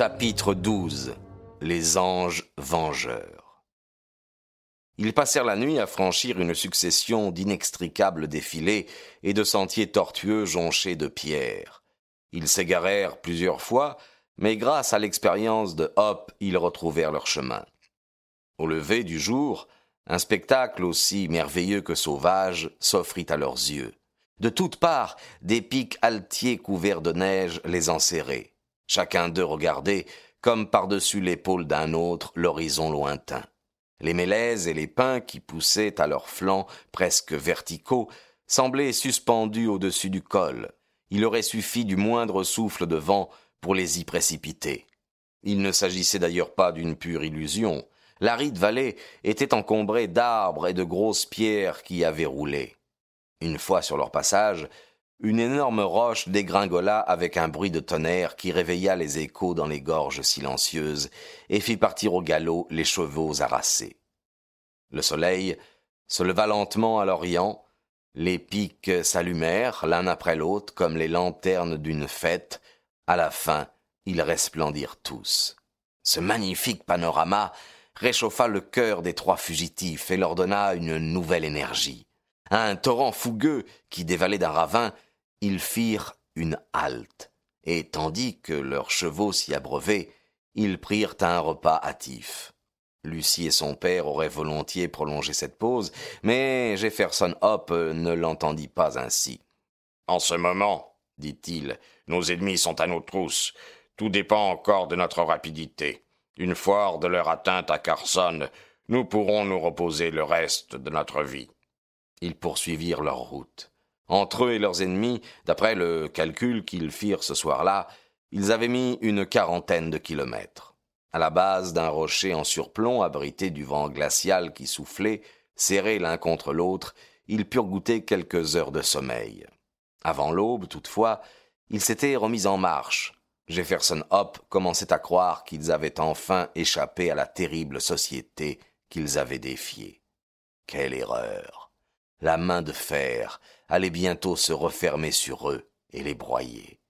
Chapitre 12 Les anges vengeurs Ils passèrent la nuit à franchir une succession d'inextricables défilés et de sentiers tortueux jonchés de pierres. Ils s'égarèrent plusieurs fois, mais grâce à l'expérience de Hop, ils retrouvèrent leur chemin. Au lever du jour, un spectacle aussi merveilleux que sauvage s'offrit à leurs yeux. De toutes parts, des pics altiers couverts de neige les enserraient. Chacun d'eux regardait, comme par-dessus l'épaule d'un autre, l'horizon lointain. Les mélèzes et les pins qui poussaient à leurs flancs presque verticaux semblaient suspendus au-dessus du col. Il aurait suffi du moindre souffle de vent pour les y précipiter. Il ne s'agissait d'ailleurs pas d'une pure illusion. L'aride vallée était encombrée d'arbres et de grosses pierres qui y avaient roulé. Une fois sur leur passage, une énorme roche dégringola avec un bruit de tonnerre qui réveilla les échos dans les gorges silencieuses et fit partir au galop les chevaux harassés. Le soleil se leva lentement à l'orient, les pics s'allumèrent l'un après l'autre comme les lanternes d'une fête, à la fin ils resplendirent tous. Ce magnifique panorama réchauffa le cœur des trois fugitifs et leur donna une nouvelle énergie. Un torrent fougueux qui dévalait d'un ravin ils firent une halte, et tandis que leurs chevaux s'y abreuvaient, ils prirent un repas hâtif. Lucie et son père auraient volontiers prolongé cette pause, mais Jefferson Hope ne l'entendit pas ainsi. En ce moment, dit-il, nos ennemis sont à nos trousses. Tout dépend encore de notre rapidité. Une fois hors de leur atteinte à Carson, nous pourrons nous reposer le reste de notre vie. Ils poursuivirent leur route. Entre eux et leurs ennemis, d'après le calcul qu'ils firent ce soir-là, ils avaient mis une quarantaine de kilomètres. À la base d'un rocher en surplomb, abrité du vent glacial qui soufflait, serrés l'un contre l'autre, ils purent goûter quelques heures de sommeil. Avant l'aube, toutefois, ils s'étaient remis en marche. Jefferson Hope commençait à croire qu'ils avaient enfin échappé à la terrible société qu'ils avaient défiée. Quelle erreur. La main de fer, allait bientôt se refermer sur eux et les broyer.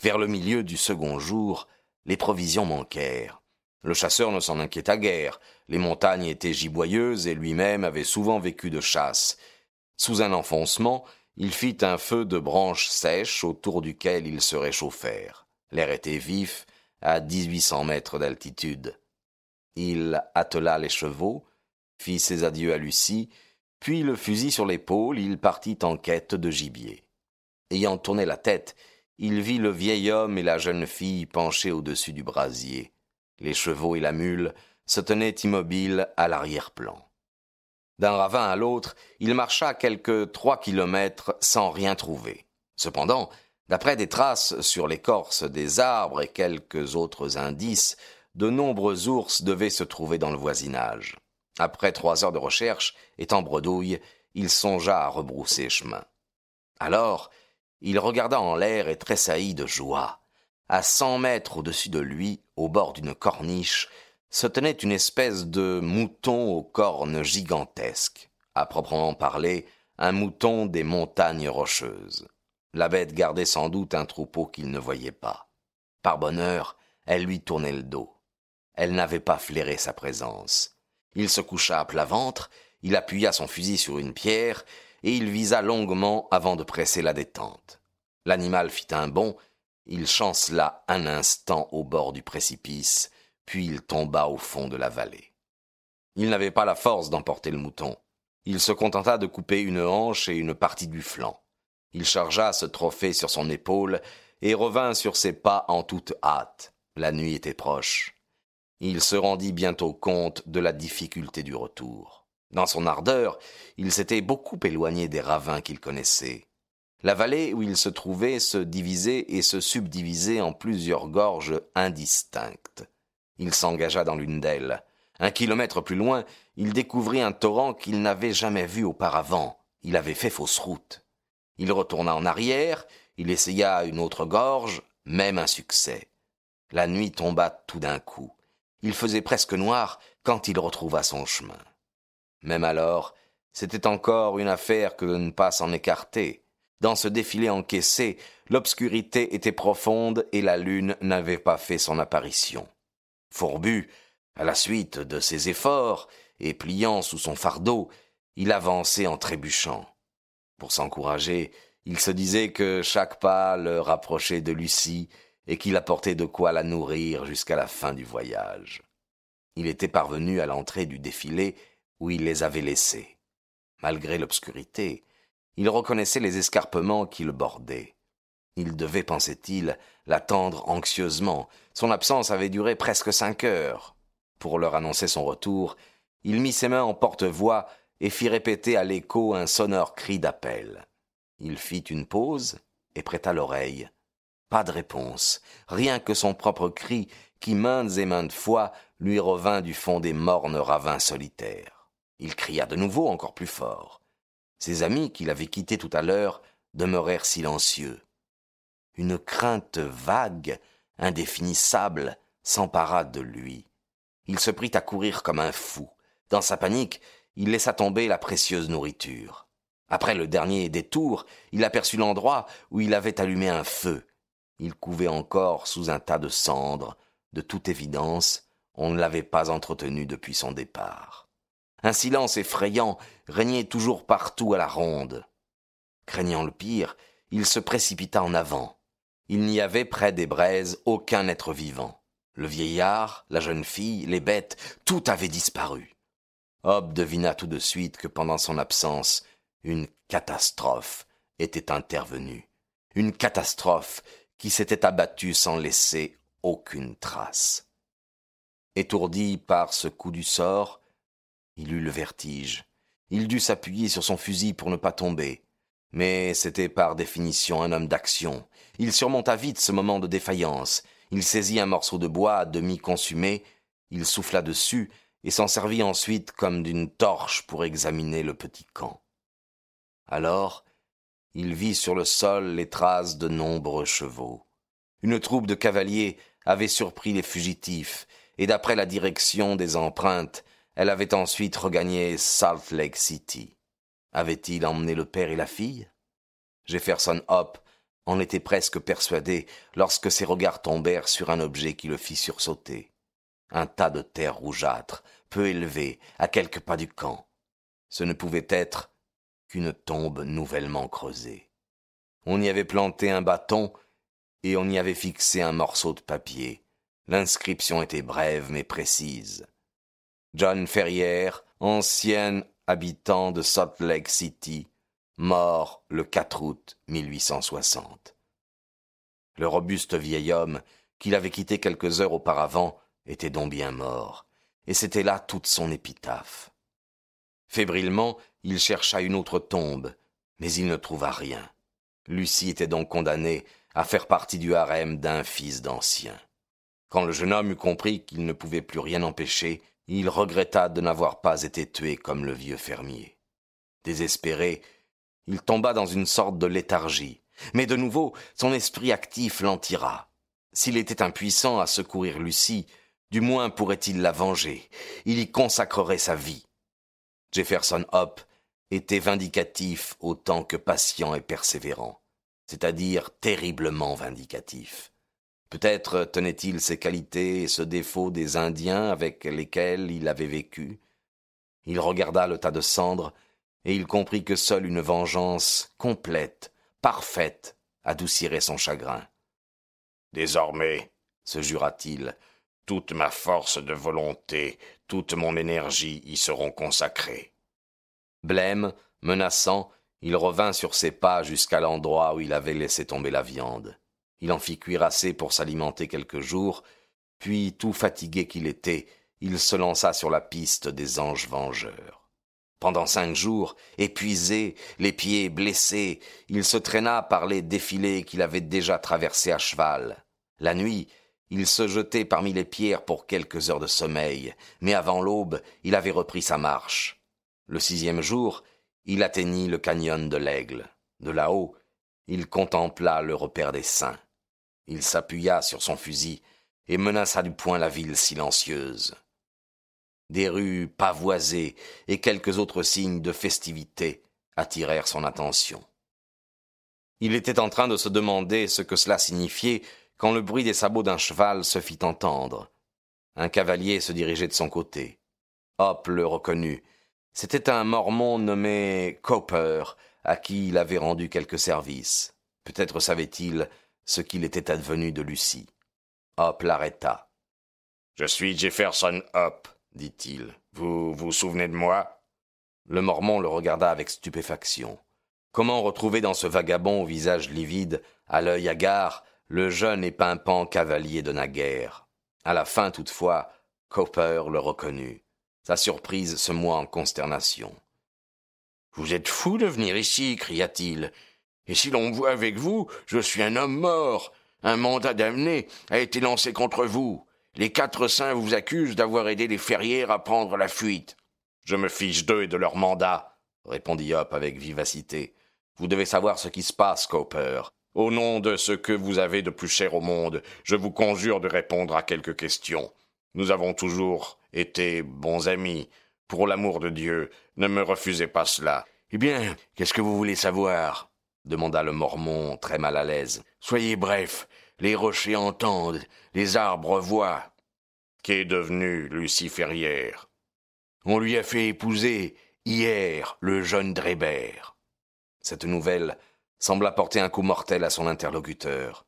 Vers le milieu du second jour, les provisions manquèrent. Le chasseur ne s'en inquiéta guère, les montagnes étaient giboyeuses et lui-même avait souvent vécu de chasse. Sous un enfoncement, il fit un feu de branches sèches autour duquel ils se réchauffèrent. L'air était vif, à dix-huit cents mètres d'altitude. Il attela les chevaux, fit ses adieux à Lucie, puis le fusil sur l'épaule, il partit en quête de gibier. Ayant tourné la tête, il vit le vieil homme et la jeune fille penchés au-dessus du brasier. Les chevaux et la mule se tenaient immobiles à l'arrière-plan. D'un ravin à l'autre, il marcha quelques trois kilomètres sans rien trouver. Cependant, d'après des traces sur l'écorce des arbres et quelques autres indices, de nombreux ours devaient se trouver dans le voisinage. Après trois heures de recherche, étant bredouille, il songea à rebrousser chemin. Alors, il regarda en l'air et tressaillit de joie. À cent mètres au-dessus de lui, au bord d'une corniche, se tenait une espèce de mouton aux cornes gigantesques. À proprement parler, un mouton des montagnes rocheuses. La bête gardait sans doute un troupeau qu'il ne voyait pas. Par bonheur, elle lui tournait le dos. Elle n'avait pas flairé sa présence. Il se coucha à plat ventre, il appuya son fusil sur une pierre, et il visa longuement avant de presser la détente. L'animal fit un bond, il chancela un instant au bord du précipice, puis il tomba au fond de la vallée. Il n'avait pas la force d'emporter le mouton. Il se contenta de couper une hanche et une partie du flanc. Il chargea ce trophée sur son épaule et revint sur ses pas en toute hâte. La nuit était proche. Il se rendit bientôt compte de la difficulté du retour. Dans son ardeur, il s'était beaucoup éloigné des ravins qu'il connaissait. La vallée où il se trouvait se divisait et se subdivisait en plusieurs gorges indistinctes. Il s'engagea dans l'une d'elles. Un kilomètre plus loin, il découvrit un torrent qu'il n'avait jamais vu auparavant. Il avait fait fausse route. Il retourna en arrière, il essaya une autre gorge, même insuccès. La nuit tomba tout d'un coup. Il faisait presque noir quand il retrouva son chemin. Même alors, c'était encore une affaire que de ne pas s'en écarter. Dans ce défilé encaissé, l'obscurité était profonde et la lune n'avait pas fait son apparition. Fourbu, à la suite de ses efforts, et pliant sous son fardeau, il avançait en trébuchant. Pour s'encourager, il se disait que chaque pas le rapprochait de Lucie et qu'il apportait de quoi la nourrir jusqu'à la fin du voyage. Il était parvenu à l'entrée du défilé où il les avait laissés. Malgré l'obscurité, il reconnaissait les escarpements qui le bordaient. Il devait, pensait-il, l'attendre anxieusement. Son absence avait duré presque cinq heures. Pour leur annoncer son retour, il mit ses mains en porte-voix et fit répéter à l'écho un sonore cri d'appel. Il fit une pause et prêta l'oreille. Pas de réponse, rien que son propre cri qui maintes et maintes fois lui revint du fond des mornes ravins solitaires. Il cria de nouveau encore plus fort. Ses amis, qu'il avait quittés tout à l'heure, demeurèrent silencieux. Une crainte vague, indéfinissable, s'empara de lui. Il se prit à courir comme un fou. Dans sa panique, il laissa tomber la précieuse nourriture. Après le dernier détour, il aperçut l'endroit où il avait allumé un feu. Il couvait encore sous un tas de cendres. De toute évidence, on ne l'avait pas entretenu depuis son départ. Un silence effrayant régnait toujours partout à la ronde. Craignant le pire, il se précipita en avant. Il n'y avait près des braises aucun être vivant. Le vieillard, la jeune fille, les bêtes, tout avait disparu. Hob devina tout de suite que pendant son absence, une catastrophe était intervenue. Une catastrophe qui s'était abattue sans laisser aucune trace. Étourdi par ce coup du sort, il eut le vertige. Il dut s'appuyer sur son fusil pour ne pas tomber. Mais c'était par définition un homme d'action. Il surmonta vite ce moment de défaillance. Il saisit un morceau de bois à demi consumé, il souffla dessus et s'en servit ensuite comme d'une torche pour examiner le petit camp. Alors, il vit sur le sol les traces de nombreux chevaux. Une troupe de cavaliers avait surpris les fugitifs, et d'après la direction des empreintes, elle avait ensuite regagné Salt Lake City. Avait-il emmené le père et la fille? Jefferson Hope en était presque persuadé lorsque ses regards tombèrent sur un objet qui le fit sursauter. Un tas de terre rougeâtre, peu élevé, à quelques pas du camp. Ce ne pouvait être qu'une tombe nouvellement creusée. On y avait planté un bâton et on y avait fixé un morceau de papier. L'inscription était brève mais précise. John Ferrière, ancien habitant de Salt Lake City, mort le 4 août 1860. Le robuste vieil homme, qu'il avait quitté quelques heures auparavant, était donc bien mort, et c'était là toute son épitaphe. Fébrilement, il chercha une autre tombe, mais il ne trouva rien. Lucie était donc condamnée à faire partie du harem d'un fils d'ancien. Quand le jeune homme eut compris qu'il ne pouvait plus rien empêcher, il regretta de n'avoir pas été tué comme le vieux fermier. Désespéré, il tomba dans une sorte de léthargie, mais de nouveau son esprit actif l'en tira. S'il était impuissant à secourir Lucie, du moins pourrait-il la venger, il y consacrerait sa vie. Jefferson Hope était vindicatif autant que patient et persévérant, c'est-à-dire terriblement vindicatif. Peut-être tenait-il ces qualités et ce défaut des Indiens avec lesquels il avait vécu. Il regarda le tas de cendres, et il comprit que seule une vengeance complète, parfaite, adoucirait son chagrin. Désormais, se jura-t-il, toute ma force de volonté, toute mon énergie y seront consacrées. Blême, menaçant, il revint sur ses pas jusqu'à l'endroit où il avait laissé tomber la viande. Il en fit cuire assez pour s'alimenter quelques jours, puis, tout fatigué qu'il était, il se lança sur la piste des anges vengeurs. Pendant cinq jours, épuisé, les pieds blessés, il se traîna par les défilés qu'il avait déjà traversés à cheval. La nuit, il se jetait parmi les pierres pour quelques heures de sommeil, mais avant l'aube, il avait repris sa marche. Le sixième jour, il atteignit le canyon de l'Aigle. De là-haut, il contempla le repère des saints. Il s'appuya sur son fusil et menaça du poing la ville silencieuse. Des rues pavoisées et quelques autres signes de festivité attirèrent son attention. Il était en train de se demander ce que cela signifiait quand le bruit des sabots d'un cheval se fit entendre. Un cavalier se dirigeait de son côté. Hop le reconnut. C'était un mormon nommé Copper, à qui il avait rendu quelques services. Peut-être savait-il ce qu'il était advenu de Lucie. Hop l'arrêta. Je suis Jefferson Hop, dit-il. Vous vous souvenez de moi? Le mormon le regarda avec stupéfaction. Comment retrouver dans ce vagabond au visage livide, à l'œil hagard, le jeune et pimpant cavalier de naguère À la fin, toutefois, Copper le reconnut. Sa surprise se moua en consternation. Vous êtes fou de venir ici, cria-t-il. Et si l'on voit avec vous, je suis un homme mort. Un mandat d'amener a été lancé contre vous. Les quatre saints vous accusent d'avoir aidé les ferrières à prendre la fuite. Je me fiche d'eux et de leur mandat, répondit Hop avec vivacité. Vous devez savoir ce qui se passe, Cooper. Au nom de ce que vous avez de plus cher au monde, je vous conjure de répondre à quelques questions. Nous avons toujours été bons amis. Pour l'amour de Dieu, ne me refusez pas cela. Eh bien, qu'est-ce que vous voulez savoir? demanda le Mormon, très mal à l'aise. Soyez bref, les rochers entendent, les arbres voient. Qu'est devenu Lucie Ferrière On lui a fait épouser, hier, le jeune Drébert. Cette nouvelle sembla porter un coup mortel à son interlocuteur.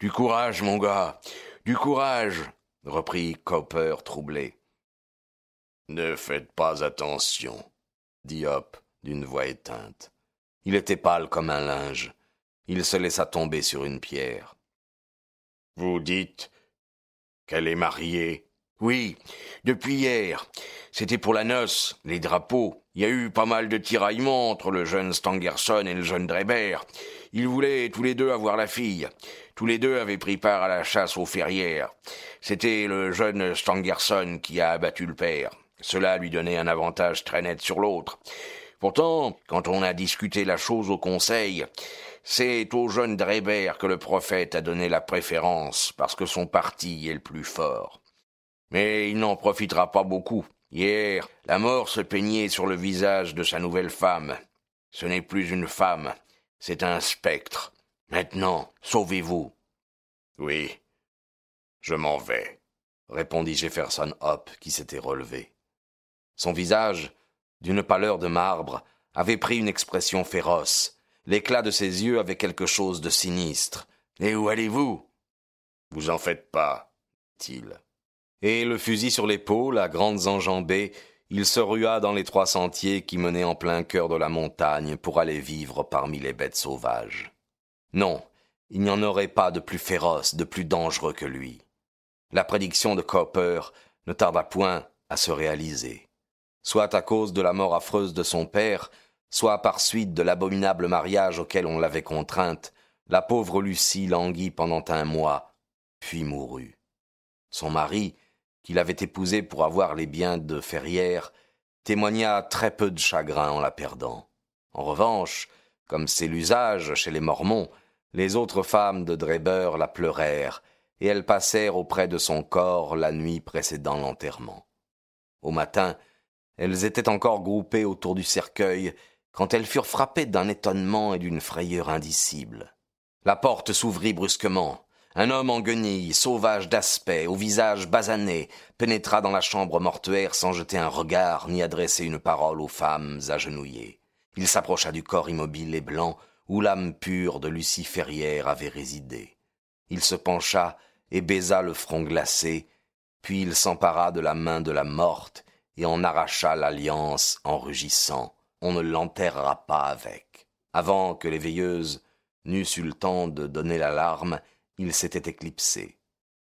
Du courage, mon gars, du courage, reprit Copper troublé. Ne faites pas attention, dit Hop d'une voix éteinte. Il était pâle comme un linge. Il se laissa tomber sur une pierre. Vous dites qu'elle est mariée Oui, depuis hier. C'était pour la noce, les drapeaux. Il y a eu pas mal de tiraillements entre le jeune Stangerson et le jeune Drebert. Ils voulaient tous les deux avoir la fille. Tous les deux avaient pris part à la chasse aux ferrières. C'était le jeune Stangerson qui a abattu le père. Cela lui donnait un avantage très net sur l'autre. Pourtant, quand on a discuté la chose au conseil, c'est au jeune Drébert que le prophète a donné la préférence, parce que son parti est le plus fort. Mais il n'en profitera pas beaucoup. Hier, la mort se peignait sur le visage de sa nouvelle femme. Ce n'est plus une femme, c'est un spectre. Maintenant, sauvez-vous. Oui, je m'en vais, répondit Jefferson Hope, qui s'était relevé. Son visage, d'une pâleur de marbre, avait pris une expression féroce. L'éclat de ses yeux avait quelque chose de sinistre. Et où allez-vous? Vous en faites pas, dit-il. Et le fusil sur l'épaule, à grandes enjambées, il se rua dans les trois sentiers qui menaient en plein cœur de la montagne pour aller vivre parmi les bêtes sauvages. Non, il n'y en aurait pas de plus féroce, de plus dangereux que lui. La prédiction de Copper ne tarda point à se réaliser soit à cause de la mort affreuse de son père, soit par suite de l'abominable mariage auquel on l'avait contrainte, la pauvre Lucie languit pendant un mois, puis mourut. Son mari, qui l'avait épousée pour avoir les biens de Ferrière, témoigna très peu de chagrin en la perdant. En revanche, comme c'est l'usage chez les Mormons, les autres femmes de Dreber la pleurèrent, et elles passèrent auprès de son corps la nuit précédant l'enterrement. Au matin, elles étaient encore groupées autour du cercueil quand elles furent frappées d'un étonnement et d'une frayeur indicibles. La porte s'ouvrit brusquement. Un homme en guenilles, sauvage d'aspect, au visage basané, pénétra dans la chambre mortuaire sans jeter un regard ni adresser une parole aux femmes agenouillées. Il s'approcha du corps immobile et blanc où l'âme pure de Lucie Ferrière avait résidé. Il se pencha et baisa le front glacé, puis il s'empara de la main de la morte et en arracha l'alliance en rugissant. On ne l'enterrera pas avec. Avant que les veilleuses n'eussent eu le temps de donner l'alarme, il s'était éclipsé.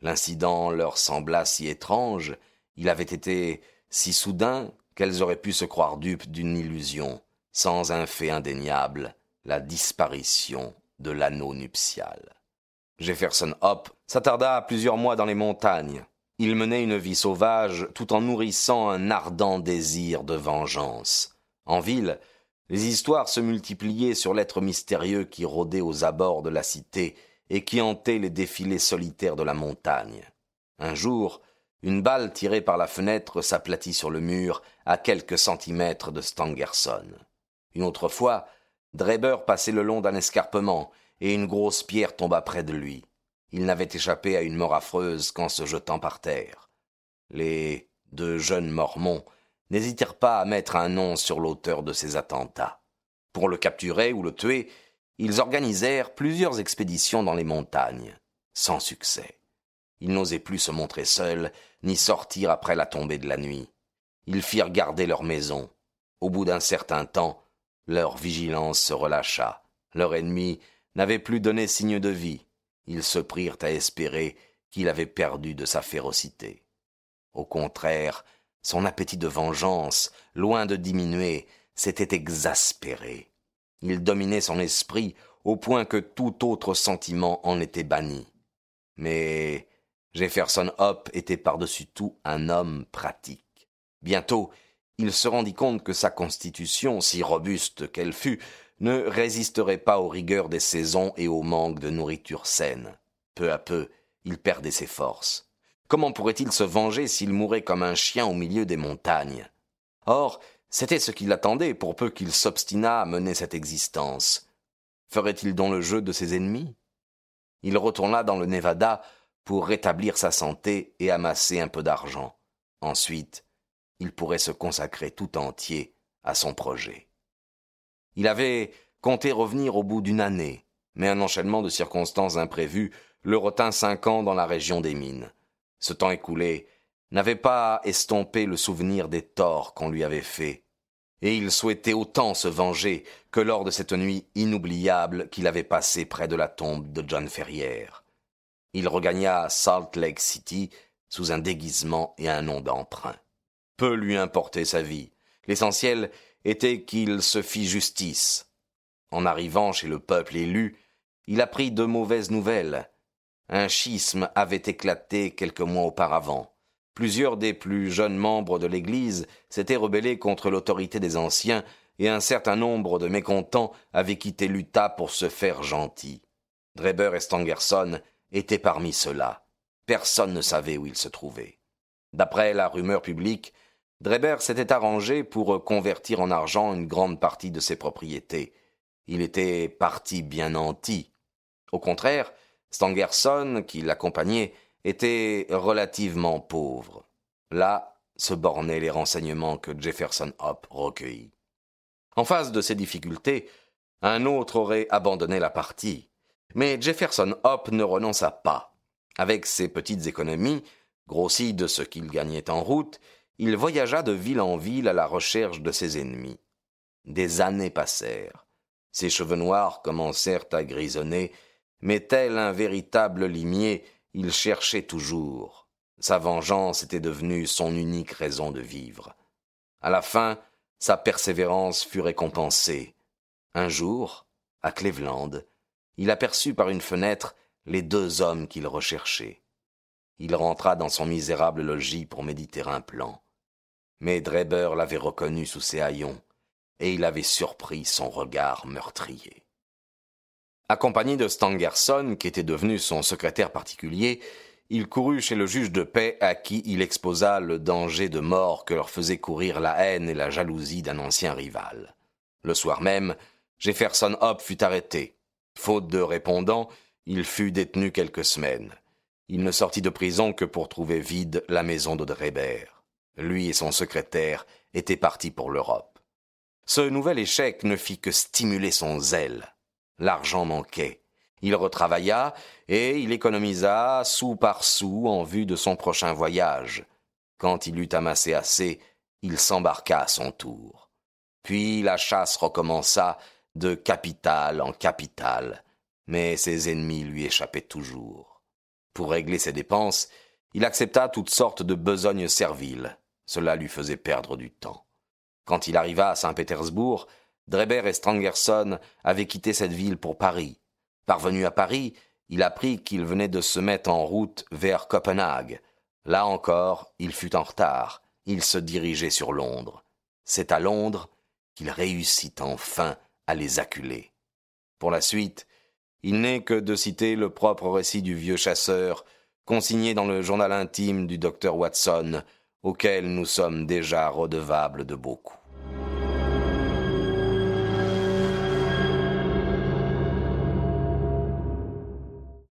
L'incident leur sembla si étrange, il avait été si soudain qu'elles auraient pu se croire dupes d'une illusion, sans un fait indéniable, la disparition de l'anneau nuptial. Jefferson Hope s'attarda plusieurs mois dans les montagnes. Il menait une vie sauvage tout en nourrissant un ardent désir de vengeance. En ville, les histoires se multipliaient sur l'être mystérieux qui rôdait aux abords de la cité et qui hantait les défilés solitaires de la montagne. Un jour, une balle tirée par la fenêtre s'aplatit sur le mur à quelques centimètres de Stangerson. Une autre fois, Dreber passait le long d'un escarpement et une grosse pierre tomba près de lui. Il n'avait échappé à une mort affreuse qu'en se jetant par terre. Les deux jeunes mormons n'hésitèrent pas à mettre un nom sur l'auteur de ces attentats. Pour le capturer ou le tuer, ils organisèrent plusieurs expéditions dans les montagnes, sans succès. Ils n'osaient plus se montrer seuls, ni sortir après la tombée de la nuit. Ils firent garder leur maison. Au bout d'un certain temps, leur vigilance se relâcha. Leur ennemi n'avait plus donné signe de vie. Ils se prirent à espérer qu'il avait perdu de sa férocité. Au contraire, son appétit de vengeance, loin de diminuer, s'était exaspéré. Il dominait son esprit au point que tout autre sentiment en était banni. Mais Jefferson Hope était par-dessus tout un homme pratique. Bientôt, il se rendit compte que sa constitution, si robuste qu'elle fût, ne résisterait pas aux rigueurs des saisons et au manque de nourriture saine. Peu à peu, il perdait ses forces. Comment pourrait-il se venger s'il mourait comme un chien au milieu des montagnes? Or, c'était ce qu'il attendait pour peu qu'il s'obstinât à mener cette existence. Ferait-il donc le jeu de ses ennemis? Il retourna dans le Nevada pour rétablir sa santé et amasser un peu d'argent. Ensuite, il pourrait se consacrer tout entier à son projet. Il avait compté revenir au bout d'une année, mais un enchaînement de circonstances imprévues le retint cinq ans dans la région des mines. Ce temps écoulé n'avait pas estompé le souvenir des torts qu'on lui avait faits, et il souhaitait autant se venger que lors de cette nuit inoubliable qu'il avait passée près de la tombe de John Ferrière. Il regagna Salt Lake City sous un déguisement et un nom d'emprunt. Peu lui importait sa vie. L'essentiel était qu'il se fît justice. En arrivant chez le peuple élu, il apprit de mauvaises nouvelles. Un schisme avait éclaté quelques mois auparavant. Plusieurs des plus jeunes membres de l'Église s'étaient rebellés contre l'autorité des anciens, et un certain nombre de mécontents avaient quitté l'Utah pour se faire gentils. Dreber et Stangerson étaient parmi ceux-là. Personne ne savait où ils se trouvaient. D'après la rumeur publique, Dreber s'était arrangé pour convertir en argent une grande partie de ses propriétés. Il était parti bien nanti. Au contraire, Stangerson, qui l'accompagnait, était relativement pauvre. Là se bornaient les renseignements que Jefferson Hope recueillit. En face de ces difficultés, un autre aurait abandonné la partie. Mais Jefferson Hope ne renonça pas. Avec ses petites économies, grossies de ce qu'il gagnait en route, il voyagea de ville en ville à la recherche de ses ennemis. Des années passèrent. Ses cheveux noirs commencèrent à grisonner, mais tel un véritable limier, il cherchait toujours. Sa vengeance était devenue son unique raison de vivre. À la fin, sa persévérance fut récompensée. Un jour, à Cleveland, il aperçut par une fenêtre les deux hommes qu'il recherchait. Il rentra dans son misérable logis pour méditer un plan. Mais Dreber l'avait reconnu sous ses haillons, et il avait surpris son regard meurtrier. Accompagné de Stangerson, qui était devenu son secrétaire particulier, il courut chez le juge de paix à qui il exposa le danger de mort que leur faisait courir la haine et la jalousie d'un ancien rival. Le soir même, Jefferson Hope fut arrêté. Faute de répondant, il fut détenu quelques semaines. Il ne sortit de prison que pour trouver vide la maison de Dreber. Lui et son secrétaire étaient partis pour l'Europe. Ce nouvel échec ne fit que stimuler son zèle. L'argent manquait. Il retravailla et il économisa sou par sou en vue de son prochain voyage. Quand il eut amassé assez, il s'embarqua à son tour. Puis la chasse recommença de capitale en capitale, mais ses ennemis lui échappaient toujours. Pour régler ses dépenses, il accepta toutes sortes de besognes serviles. Cela lui faisait perdre du temps. Quand il arriva à Saint-Pétersbourg, Dreber et Strangerson avaient quitté cette ville pour Paris. Parvenu à Paris, il apprit qu'il venait de se mettre en route vers Copenhague. Là encore, il fut en retard. Il se dirigeait sur Londres. C'est à Londres qu'il réussit enfin à les acculer. Pour la suite, il n'est que de citer le propre récit du vieux chasseur, consigné dans le journal intime du docteur Watson, auquel nous sommes déjà redevables de beaucoup.